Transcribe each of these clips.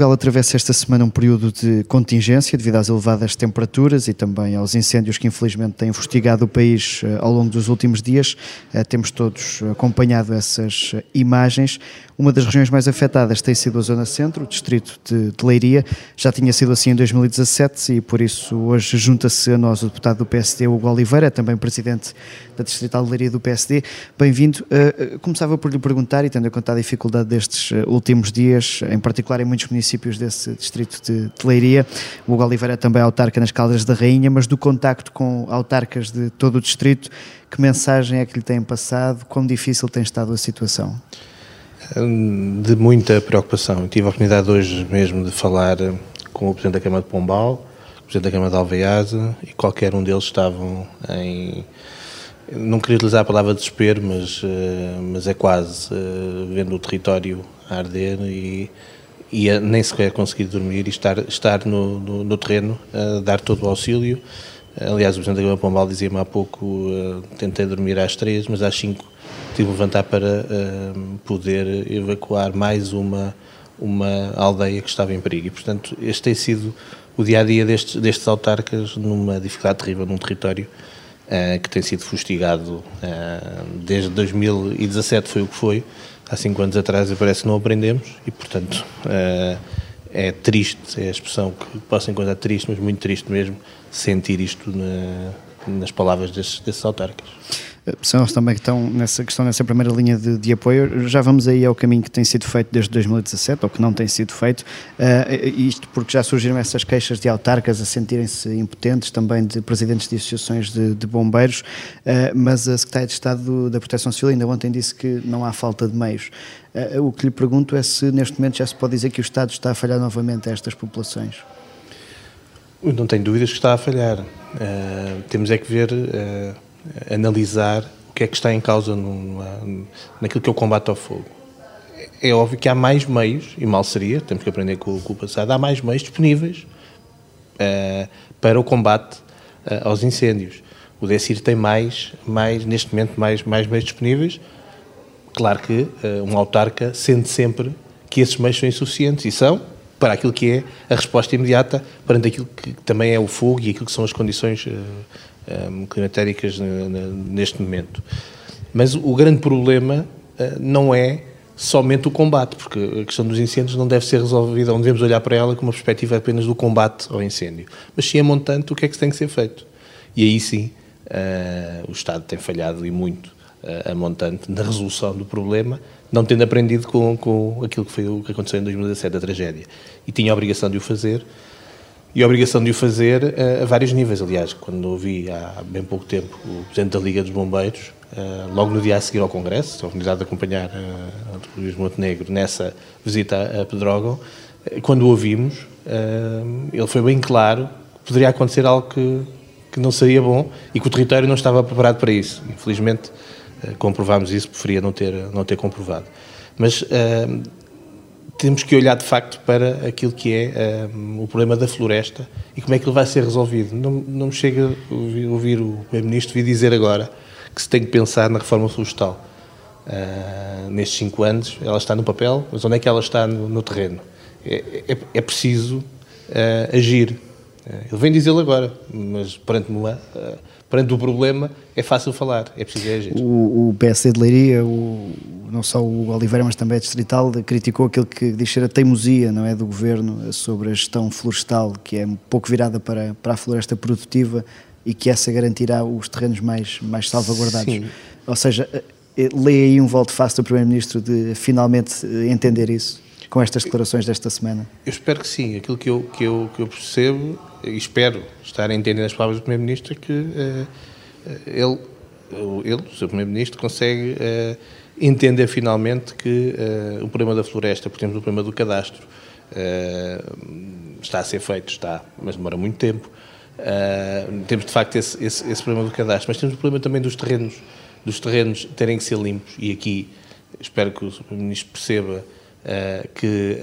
Portugal atravessa esta semana um período de contingência devido às elevadas temperaturas e também aos incêndios que infelizmente têm fustigado o país eh, ao longo dos últimos dias. Eh, temos todos acompanhado essas imagens. Uma das regiões mais afetadas tem sido a Zona Centro, o distrito de, de Leiria. Já tinha sido assim em 2017 e por isso hoje junta-se a nós o deputado do PSD, Hugo Oliveira, também presidente da Distrital de Leiria do PSD. Bem-vindo. Uh, começava por lhe perguntar, e tendo em conta a dificuldade destes uh, últimos dias, em particular em muitos municípios desse distrito de, de Leiria, o Hugo Oliveira é também autarca nas Caldas da Rainha, mas do contacto com autarcas de todo o distrito, que mensagem é que lhe têm passado? Quão difícil tem estado a situação? de muita preocupação. tive a oportunidade hoje mesmo de falar com o Presidente da Câmara de Pombal, o Presidente da Câmara de Alveade e qualquer um deles estavam em... Não queria utilizar a palavra desespero, mas, eh, mas é quase, eh, vendo o território arder e, e nem sequer conseguir dormir e estar, estar no, no, no terreno, dar todo o auxílio. Aliás, o Presidente da Câmara Pombal dizia-me há pouco, eh, tentei dormir às três, mas às cinco tive de levantar para poder evacuar mais uma, uma aldeia que estava em perigo. E, portanto, este tem sido o dia a dia destes, destes autarcas numa dificuldade terrível num território que tem sido fustigado uh, desde 2017, foi o que foi. Há cinco anos atrás, e parece que não aprendemos, e, portanto, é triste, é a expressão que posso encontrar triste, mas muito triste mesmo, sentir isto na, nas palavras desses, desses autarcas são eles também que estão nessa questão, nessa primeira linha de, de, apoio. Já vamos aí ao caminho que tem sido feito desde 2017, ou que não tem sido feito, uh, isto porque já surgiram essas queixas de autarcas a sentirem-se impotentes, também de presidentes de associações de, de bombeiros, uh, mas a Secretaria de Estado da Proteção Civil ainda ontem disse que não há falta de meios. Uh, o que lhe pergunto é se neste momento já se pode dizer que o Estado está a falhar novamente a estas populações. não tenho dúvidas que está a falhar. temos é que ver analisar o que é que está em causa numa, naquilo que é o combate ao fogo. É óbvio que há mais meios, e mal seria, temos que aprender com, com o passado, há mais meios disponíveis uh, para o combate uh, aos incêndios. O DECIR tem mais, mais, neste momento, mais, mais meios disponíveis. Claro que uh, um autarca sente sempre que esses meios são insuficientes, e são, para aquilo que é a resposta imediata perante aquilo que também é o fogo e aquilo que são as condições um, climatéricas neste momento. Mas o grande problema uh, não é somente o combate, porque a questão dos incêndios não deve ser resolvida, não devemos olhar para ela com uma perspectiva apenas do combate ao incêndio, mas sim a montante o que é que tem que ser feito. E aí sim uh, o Estado tem falhado e muito uh, a montante na resolução do problema, não tendo aprendido com, com aquilo que foi o que aconteceu em 2017, a tragédia. E tinha a obrigação de o fazer, e a obrigação de o fazer uh, a vários níveis. Aliás, quando ouvi há bem pouco tempo o Presidente da Liga dos Bombeiros, uh, logo no dia a seguir ao Congresso, a oportunidade de acompanhar uh, o Luís Montenegro nessa visita a Pedrógão, quando o ouvimos, ele foi bem claro que poderia acontecer algo que, que não seria bom e que o território não estava preparado para isso. Infelizmente, comprovámos isso, preferia não ter, não ter comprovado. Mas temos que olhar de facto para aquilo que é um, eh, o problema da floresta e como é que ele vai ser resolvido. Não, não me chega ouvir, ouvir o Primeiro-Ministro vir dizer agora que se tem que pensar na reforma florestal. Uh, nestes cinco anos, ela está no papel, mas onde é que ela está no, no terreno? É, é, é preciso uh, agir. Uh, ele vem dizê-lo agora, mas perante uma perante o problema é fácil falar, é preciso agir. O, o PSD de Leiria, o, não só o Oliveira, mas também a Distrital, criticou aquilo que diz ser a teimosia não é, do governo sobre a gestão florestal, que é um pouco virada para, para a floresta produtiva e que essa garantirá os terrenos mais, mais salvaguardados. Sim. Ou seja, eh, lê aí um voto fácil do Primeiro-Ministro de finalmente entender isso com estas declarações desta semana? Eu espero que sim. Aquilo que eu, que eu, que eu percebo espero estar a entender as palavras do Primeiro-Ministro, que uh, ele, ele, o Sr. Primeiro-Ministro, consegue uh, entender finalmente que uh, o problema da floresta, por exemplo, o problema do cadastro, está a ser feito, está, mas demora muito tempo. temos de facto esse, esse, esse, problema do cadastro, mas temos o problema também dos terrenos, dos terrenos terem que ser limpos, e aqui espero que o Sr. Primeiro-Ministro perceba que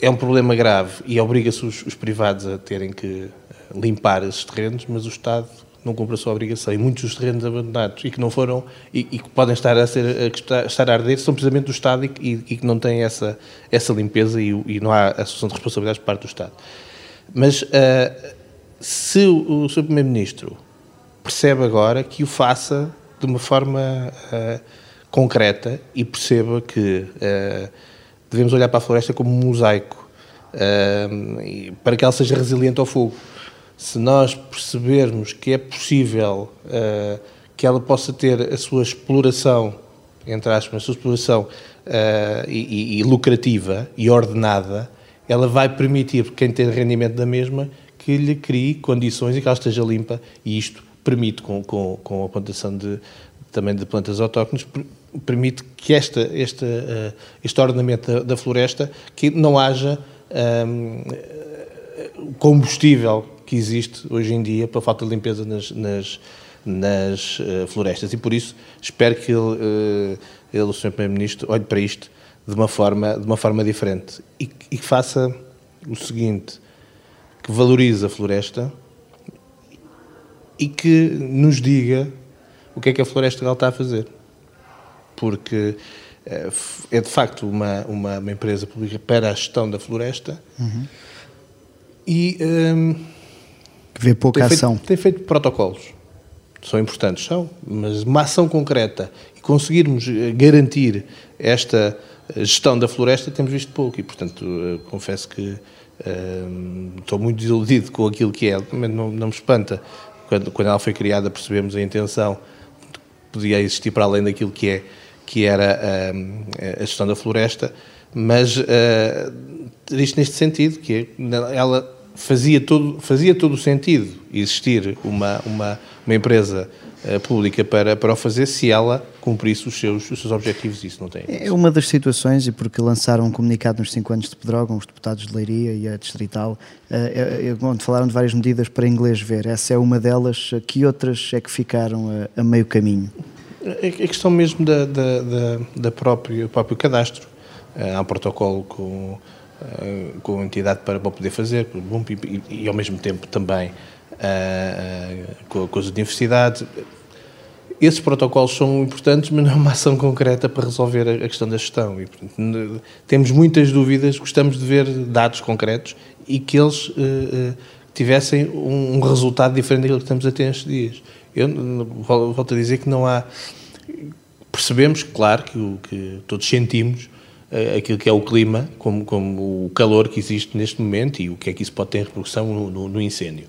é um problema grave e obriga-se os, os, privados a terem que limpar esses terrenos, mas o Estado não cumpre a sua obrigação. E muitos dos terrenos abandonados e que não foram e, e que podem estar a, ser, a, estar a arder são precisamente do Estado e, e, e que não têm essa, essa limpeza e, e, não há assunção de responsabilidades por parte do Estado. Mas uh, se o, o Sr. Primeiro-Ministro percebe agora que o faça de uma forma uh, concreta e perceba que uh, devemos olhar para a floresta como um mosaico para que ela seja resiliente ao fogo. Se nós percebermos que é possível uh, que ela possa ter a sua exploração, entre aspas, a sua exploração e, e, lucrativa e ordenada, ela vai permitir, quem tem rendimento da mesma, que lhe crie condições e que ela esteja limpa, e isto permite, com, com, com a plantação de, também de plantas autóctones, permite que esta, esta, uh, este ordenamento da, da, floresta, que não haja um, combustível que existe hoje em dia para falta de limpeza nas, nas, nas uh, florestas. E por isso espero que ele, ele o Sr. Primeiro-Ministro, olhe para isto de uma forma, de uma forma diferente e, e que faça o seguinte, que valorize a floresta e que nos diga o que é que a Floresta Legal está a fazer. Porque eh, é de facto uma, uma, uma empresa pública para a gestão da floresta uhum. e um, que vê pouca tem ação. Feito, tem feito protocolos. São importantes, são, mas uma ação concreta e conseguirmos eh, garantir esta eh, gestão da floresta temos visto pouco e, portanto, confesso que estou muito desiludido com aquilo que é. Não, não me espanta. Quando, quando ela foi criada percebemos a intenção que podia existir para além daquilo que é que era a gestão da floresta, mas uh, isto neste sentido, que é, ela fazia todo, fazia todo o sentido existir uma, uma, uma empresa uh, pública para, para o fazer se ela cumprisse os seus, os seus objetivos e isso não tem. É uma das situações, e porque lançaram um comunicado nos 5 anos de Pedrógão, os deputados de Leiria e a Distrital, uh, onde falaram de várias medidas para inglês ver. Essa é uma delas. Que outras é que ficaram a, a meio caminho? A questão mesmo da, da, da, da próprio, próprio cadastro. Uh, há um protocolo com eh, com a entidade para, poder fazer, e, e, ao mesmo tempo também uh, com, com as universidades. Esses protocolos são importantes, mas não é uma ação concreta para resolver a, questão da gestão. E, portanto, temos muitas dúvidas, gostamos de ver dados concretos e que eles tivessem um, um, resultado diferente daquilo que estamos a ter estes dias. Eu volto a dizer que não há. Percebemos, claro, que, que todos sentimos eh, aquilo que é o clima, como, como o calor que existe neste momento e o que é que isso pode ter repercussão no, no, no incêndio.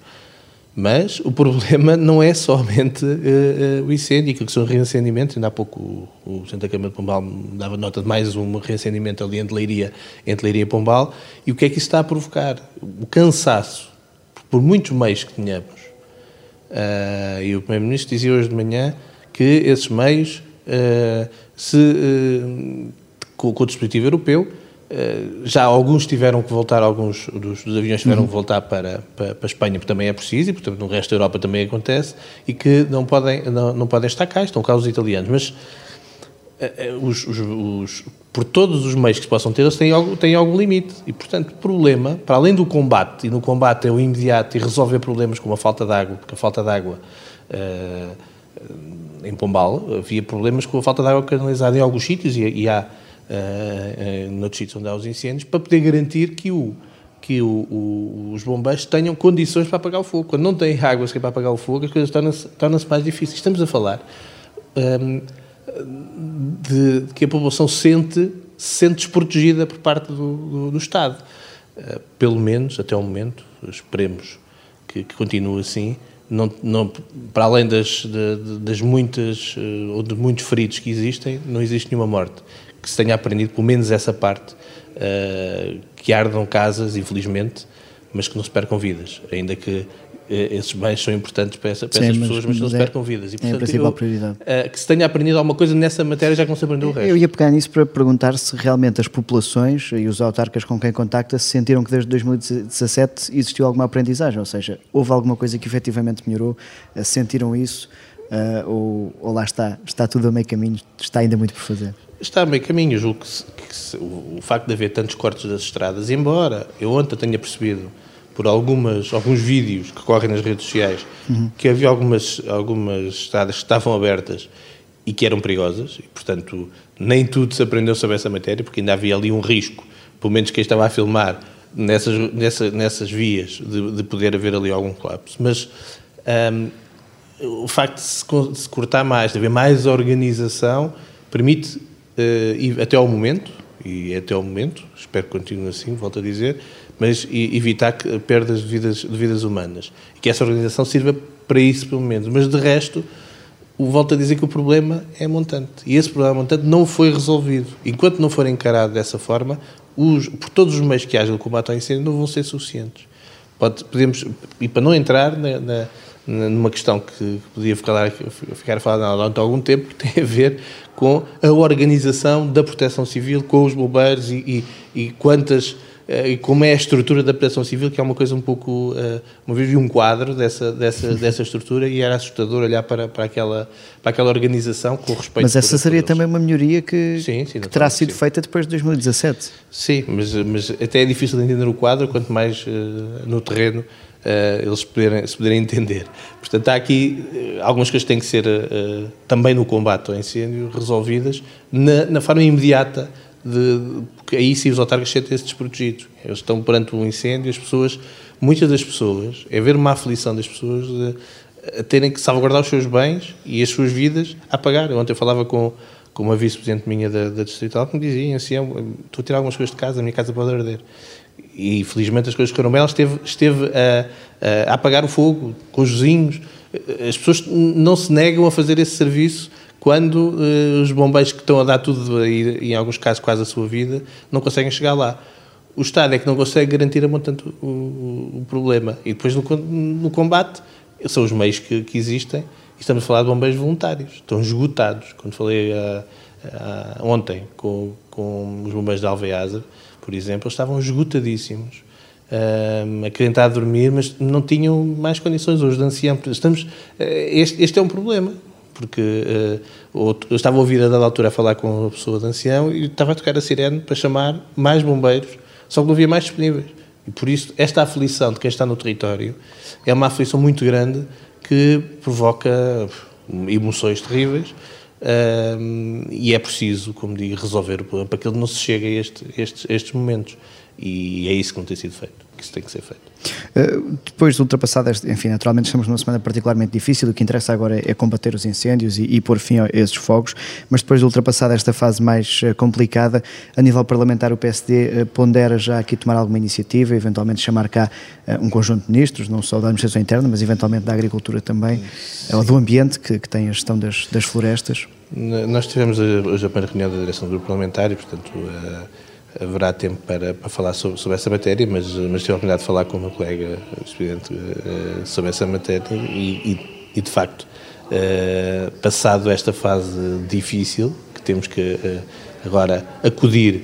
Mas o problema não é somente uh, uh, o incêndio, aquilo que são reacendimentos. Ainda há pouco o, o da Câmara de Pombal dava nota de mais um reacendimento ali entre Leiria, entre Leiria e Pombal. E o que é que isso está a provocar? O cansaço, por muitos meios que tenhamos. Uh, e o Primeiro-Ministro dizia hoje de manhã que esses meios se com, com o dispositivo europeu. Já alguns tiveram que voltar, alguns dos, dos aviões tiveram uhum. que voltar para, para, para, a Espanha, porque também é preciso, e portanto no resto da Europa também acontece, e que não podem, não, não podem estar cá, estão cá os italianos. Mas uh, os, os, os, por todos os meios que se possam ter, eles têm algum, têm algum limite. E portanto, problema, para além do combate, e no combate é o imediato e resolver problemas como a falta de água, porque a falta de água. Uh, em Pombal havia problemas com a falta de água canalizada em alguns sítios e, e há uh, uh, noutros sítios onde há os incêndios, para poder garantir que, o, que o, o, os bombeiros tenham condições para apagar o fogo. Quando não têm água para apagar o fogo, as coisas tornam-se tornam mais difíceis. Estamos a falar um, de, de, que a população sente, se sente desprotegida por parte do, do, do Estado. Uh, pelo menos, até o momento, esperemos que, que continue assim, não, não, para além das, das muitas ou de muitos feridos que existem, não existe nenhuma morte. Que se tenha aprendido pelo menos essa parte, uh, que ardam casas, infelizmente, mas que não se percam vidas, ainda que eh, esses bens são importantes para, essa, para Sim, essas mas, pessoas, mas, mas não se é, percam vidas. E, portanto, é a principal eu, prioridade. Uh, que se tenha aprendido alguma coisa nessa matéria, já que não se aprendeu o resto. Eu ia pegar nisso para perguntar se realmente as populações e os autarcas com quem contacta se sentiram que desde 2017 existiu alguma aprendizagem, ou seja, houve alguma coisa que efetivamente melhorou, sentiram isso, uh, ou, ou lá está, está tudo a meio caminho, está ainda muito por fazer? está a meio caminho. Julgo que, se, que se, o, o, facto de haver tantos cortes das estradas, embora eu ontem tenha percebido por algumas, alguns vídeos que correm nas redes sociais, uhum. que havia algumas, algumas estradas que estavam abertas e que eram perigosas, e, portanto, nem tudo se aprendeu sobre essa matéria, porque ainda havia ali um risco, pelo menos quem estava a filmar, nessas, nessa, nessas vias, de, de poder haver ali algum colapso. Mas um, o facto de se, de se, cortar mais, de haver mais organização, permite, uh, até ao momento, e até ao momento, espero que continue assim, volto a dizer, mas evitar que, perdas de vidas, de vidas humanas. E que essa organização sirva para isso, pelo menos. Mas, de resto, volto a dizer que o problema é montante. E esse problema montante não foi resolvido. Enquanto não for encarado dessa forma, os, por todos os meios que haja no combate ao incêndio não vão ser suficientes. Pode, podemos, e para não entrar na, na numa questão que podia ficar, ficar a falar durante algum tempo, que tem a ver com a organização da proteção civil, com os bombeiros e, e, e quantas e como é a estrutura da proteção civil, que é uma coisa um pouco. Eh, uma vez vi um quadro dessa, dessa, dessa estrutura e era assustador olhar para, para, aquela, para aquela organização com respeito Mas essa seria também uma melhoria que, sim, sim, que terá sido sim. feita depois de 2017. Sim, mas, mas até é difícil de entender o quadro, quanto mais uh, no terreno. Uh, eles poderem, se poderem entender. Portanto, há aqui uh, algumas coisas que têm que ser, uh, também no combate ao incêndio, resolvidas na, na forma imediata de, porque aí sim os autarcas sentem-se desprotegidos. Eles estão perante um incêndio, as pessoas, muitas das pessoas, é ver uma aflição das pessoas de, a terem que salvaguardar os seus bens e as suas vidas a pagar. Ontem eu falava com, com uma vice-presidente minha da, da Distrital que me dizia assim, estou a tirar algumas coisas de casa, a minha casa pode arder. E felizmente as coisas correram bem, ela esteve, esteve a, a, apagar o fogo com os vizinhos. As pessoas não se negam a fazer esse serviço quando uh, os bombeiros que estão a dar tudo e, em alguns casos, quase a sua vida, não conseguem chegar lá. O Estado é que não consegue garantir a montante o, o, problema. E depois, no, no, combate, são os meios que, que, existem. E estamos a falar de bombeiros voluntários. Estão esgotados. Quando falei uh, uh, ontem com, com os bombeiros de Alveasa, por exemplo, eles estavam esgotadíssimos. Entrar a dormir, mas não tinham mais condições. Hoje, de ancião, estamos, este, este é um problema porque uh, eu estava a ouvir a dada altura a falar com uma pessoa de ancião e estava a tocar a sirene para chamar mais bombeiros, só que não havia mais disponíveis. E por isso, esta aflição de quem está no território é uma aflição muito grande que provoca emoções terríveis uh, e é preciso, como digo, resolver o problema para que ele não se chegue a este, estes, estes momentos. E é isso que não tem sido feito, que isso tem que ser feito. Uh, depois de ultrapassada, enfim, naturalmente estamos numa semana particularmente difícil, o que interessa agora é, é combater os incêndios e, e pôr fim a esses fogos, mas depois de ultrapassada esta fase mais uh, complicada, a nível parlamentar o PSD uh, eh, pondera já aqui tomar alguma iniciativa, eventualmente chamar cá um conjunto de ministros, não só da administração interna, mas eventualmente da agricultura também, ou do ambiente, que, que tem a gestão das, das florestas. Nós tivemos hoje a primeira reunião da direção do grupo parlamentar e, portanto, haverá tempo para, para falar sobre, sobre essa matéria, mas, mas tive a oportunidade de falar com o meu colega, o Presidente, uh, sobre essa matéria e, e, e de facto, uh, passado esta fase difícil, que temos que uh, agora acudir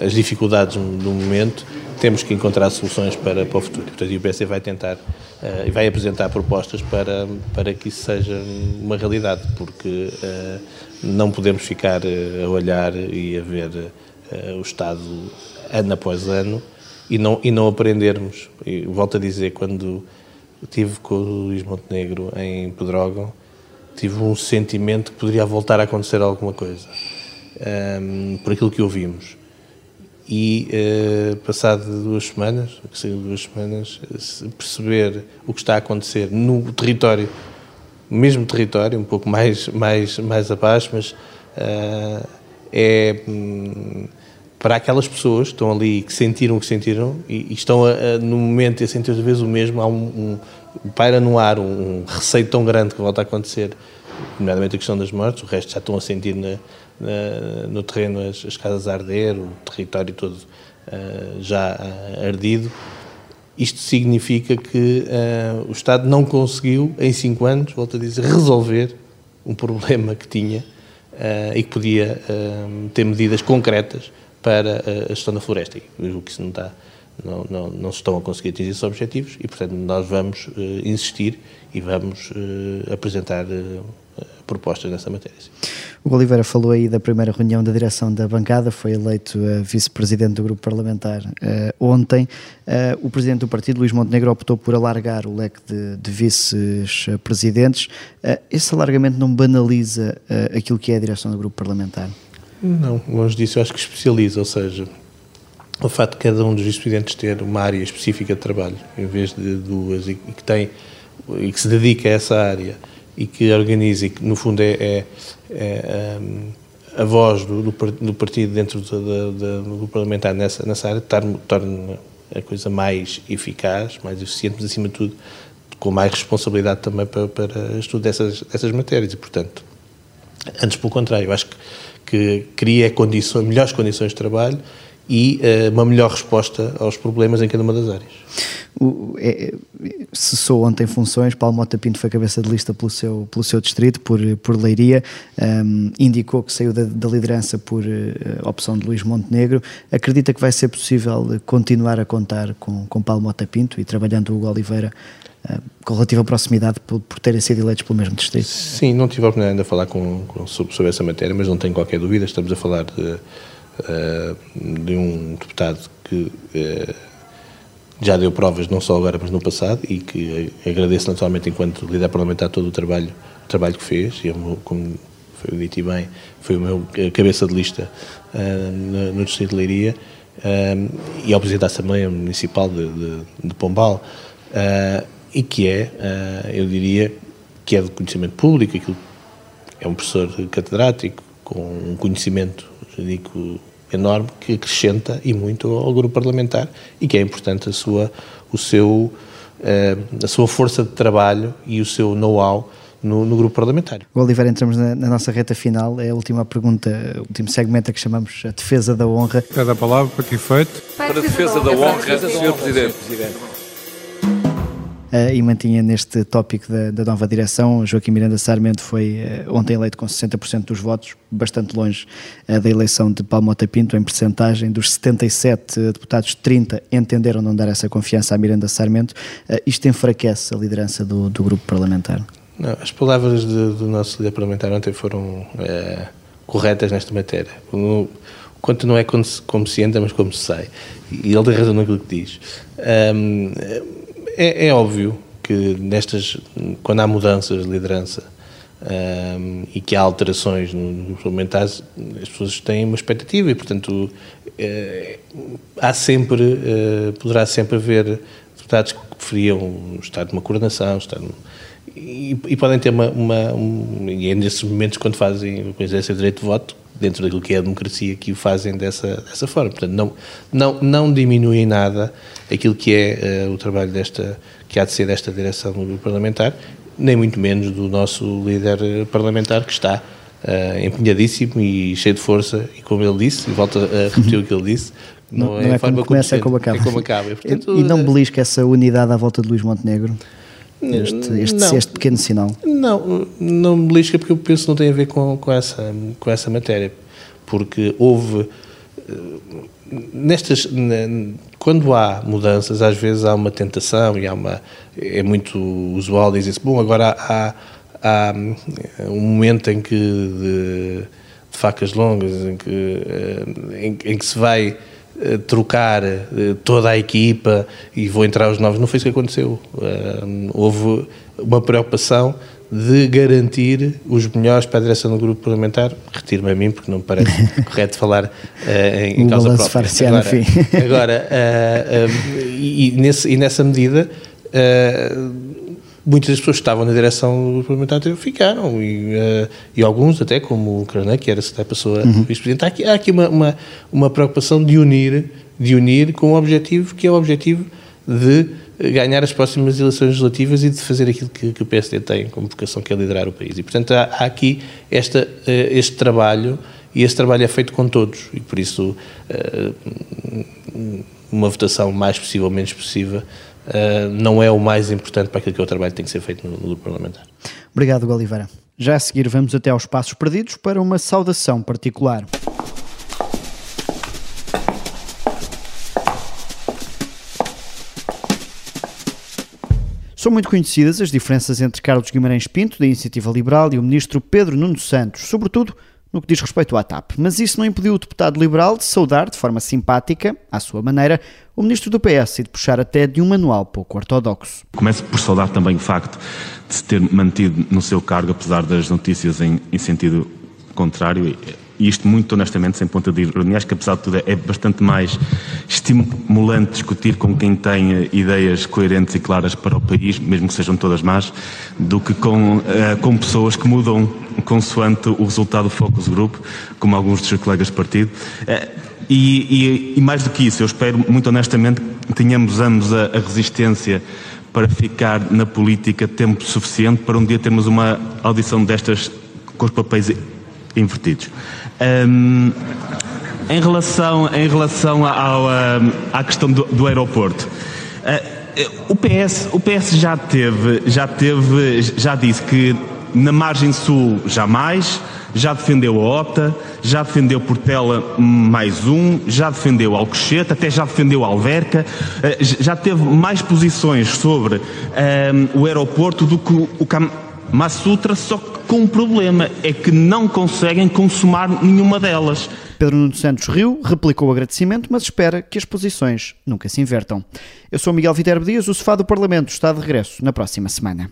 às dificuldades do momento, temos que encontrar soluções para, para o futuro. Portanto, o PSD vai tentar e vai apresentar propostas para, para que isso seja uma realidade, porque não podemos ficar a olhar e a ver uh, o Estado ano após ano e não, e não aprendermos. E volto a dizer, quando estive com o Luís Montenegro em Pedrógão, tive um sentimento que poderia voltar a acontecer alguma coisa, um, ehm, por aquilo que ouvimos. E uh, passado duas semanas, duas semanas, perceber o que está a acontecer no território, mesmo território, um pouco mais, mais, mais abaixo, mas uh, é hum, para aquelas pessoas que estão ali que sentiram o que sentiram e, e estão a, a, no momento a sentir às vezes o mesmo, há um, um paira no ar um, um, receio tão grande que volta a acontecer, nomeadamente a questão das mortes, o resto já estão a sentir na, na, no terreno as, as, casas a arder, o território todo uh, já uh, ardido. Isto significa que uh, o Estado não conseguiu, em cinco anos, volto a dizer, resolver um problema que tinha e que podia uh, ter medidas concretas para a gestão da floresta. O que isso não está, não, não, não se estão a conseguir atingir esses objetivos e, portanto, nós vamos uh, insistir e vamos apresentar propostas nessa matéria. O Oliveira falou aí da primeira reunião da direção da bancada, foi eleito uh, vice-presidente do grupo parlamentar uh, ontem. Uh, o presidente do partido, Luís Montenegro, optou por alargar o leque de, de vice-presidentes. esse alargamento não banaliza aquilo que é a direção do grupo parlamentar? Não, longe disso, eu acho que especializa, ou seja, o facto de cada um dos vice-presidentes ter uma área específica de trabalho, em vez de duas, e, que tem e que se dedica a essa área e que organiza e que no fundo é, é, é um, a voz do, do, partido dentro do, do, parlamentar nessa, nessa área torna a coisa mais eficaz, mais eficiente, mas acima de tudo com mais responsabilidade também para, para estudo dessas, dessas matérias. E portanto antes pelo contrário, eu acho que, que cria condições, melhores condições de trabalho e uh, uma melhor resposta aos problemas em cada uma das áreas. O, é, cessou ontem funções, Paulo Mota Pinto foi cabeça de lista pelo seu, pelo seu distrito, por, por Leiria, um, indicou que saiu da, da liderança por uh, opção de Luís Montenegro. Acredita que vai ser possível continuar a contar com, com Paulo Mota Pinto e trabalhando o Hugo Oliveira uh, com relativa proximidade por, por terem sido eleitos pelo mesmo distrito? Sim, não tive a oportunidade ainda de falar com, com sobre, sobre, essa matéria, mas não tenho qualquer dúvida, estamos a falar de, uh, de um deputado que já deu provas não só agora, mas no passado, e que agradeço naturalmente enquanto líder parlamentar todo o trabalho, o trabalho que fez, e como foi dito e bem, foi o meu cabeça de lista no, no, Distrito de Leiria, e ao Presidente da Assembleia Municipal de, de, de Pombal, e que é, eu diria, que é de conhecimento público, aquilo é um professor catedrático, com um conhecimento, digo, enorme que acrescenta e muito ao grupo parlamentar e que é importante a sua, o seu, eh, a sua força de trabalho e o seu know-how no, no, grupo parlamentar. Oliveira, entramos na, na, nossa reta final, é a última pergunta, o último segmento a que chamamos a defesa da honra. Cada palavra para que efeito? Para a defesa da honra, Sr. Presidente uh, e mantinha neste tópico da, da, nova direção. Joaquim Miranda Sarmento foi uh, ontem eleito com 60% dos votos, bastante longe uh, da eleição de Paulo Mota Pinto, em percentagem. Dos 77 deputados, 30 entenderam não dar essa confiança a Miranda Sarmento. isto enfraquece a liderança do, do grupo parlamentar? Não, as palavras de, do nosso líder parlamentar ontem foram corretas nesta matéria. O, quanto não é como se, como se entra, mas como se sai. E ele tem razão naquilo que diz. Um, é, é, óbvio que nestas, quando há mudanças de liderança um, e que há alterações nos parlamentares, as pessoas têm uma expectativa e, portanto, é, há sempre, é, poderá sempre haver deputados que preferiam estar numa coordenação, estar num, e, e, podem ter uma, uma um, e é nesses momentos quando fazem exercem o direito de voto dentro daquilo que é a democracia que o fazem dessa, dessa forma. Portanto, não, não, não diminui nada aquilo que é uh, o trabalho desta, que há de ser desta direção do parlamentar, nem muito menos do nosso líder eh, parlamentar que está uh, empenhadíssimo e cheio de força, e como ele disse, e volto a repetir o que ele disse, não, não é, é como começa, é como acaba. É como acaba. E, portanto, e não belisca essa unidade à volta de Luís Montenegro? Este, este, este pequeno sinal? Não, não me belisca porque eu penso que não tem a ver com, com, essa, com essa matéria. Porque houve. Eh, nestas. Quando há mudanças, às vezes há uma tentação e há uma. É muito usual dizer-se, bom, agora há, há, um momento em que. De, de facas longas, em que, eh, em, em que se vai eh, trocar eh, toda a equipa e vou entrar os novos. Não foi isso que aconteceu. Eh, houve uma preocupação de garantir os melhores para a direção do grupo parlamentar. Retiro-me a mim, porque não me parece correto falar uh, em, em causa própria. Agora, agora uh, uh, e, nesse, e, nessa medida, muitas das pessoas que estavam na direção do Parlamento anterior ficaram, e, uh, e alguns até, como o Carnã, que era a pessoa uhum. vice-presidente, há aqui, há aqui uma, uma, uma, preocupação de unir, de unir com um objetivo que é o objetivo de ganhar as próximas eleições legislativas e de fazer aquilo que, que o PSD tem como vocação, que é liderar o país. E, portanto, há, há aqui esta, uh, este trabalho, e esse trabalho é feito com todos, e por isso uh, uma votação mais possível, menos possível, uh, não é o mais importante para aquilo que é o trabalho que tem que ser feito no, no grupo parlamentar. Obrigado, Oliveira. Já a seguir vamos até aos passos perdidos para uma saudação particular. São muito conhecidas as diferenças entre Carlos Guimarães Pinto, da Iniciativa Liberal, e o ministro Pedro Nuno Santos, sobretudo no que diz respeito à TAP. Mas isso não impediu o deputado liberal de saudar, de forma simpática, à sua maneira, o ministro do PS e de puxar até de um manual pouco ortodoxo. Começo por saudar também o facto de se ter mantido no seu cargo, apesar das notícias em, em sentido contrário isto muito honestamente, sem ponta de ironia, acho que apesar de tudo é bastante mais estimulante discutir com quem tem eh, ideias coerentes e claras para o país, mesmo que sejam todas más, do que com, uh, com pessoas que mudam consoante o resultado do focus group, como alguns dos seus colegas de partido. Uh, e, e, e, mais do que isso, eu espero muito honestamente que tenhamos ambos a, a resistência para ficar na política tempo suficiente para um dia termos uma audição destas com os papéis invertidos. Um, em relação, em relação ao, à questão do, do aeroporto, uh, o, PS, o PS já teve, já teve, já disse que na margem sul jamais, já defendeu a OTA, já defendeu Portela mais um, já defendeu Alcochete, até já defendeu Alverca, já teve mais posições sobre um, o aeroporto do que o Massutra, só que com um problema, é que não conseguem consumar nenhuma delas. Pedro Nuno Santos riu, replicou o agradecimento, mas espera que as posições nunca se invertam. Eu sou Miguel Viterbo Dias, o Sofá do Parlamento está de regresso na próxima semana.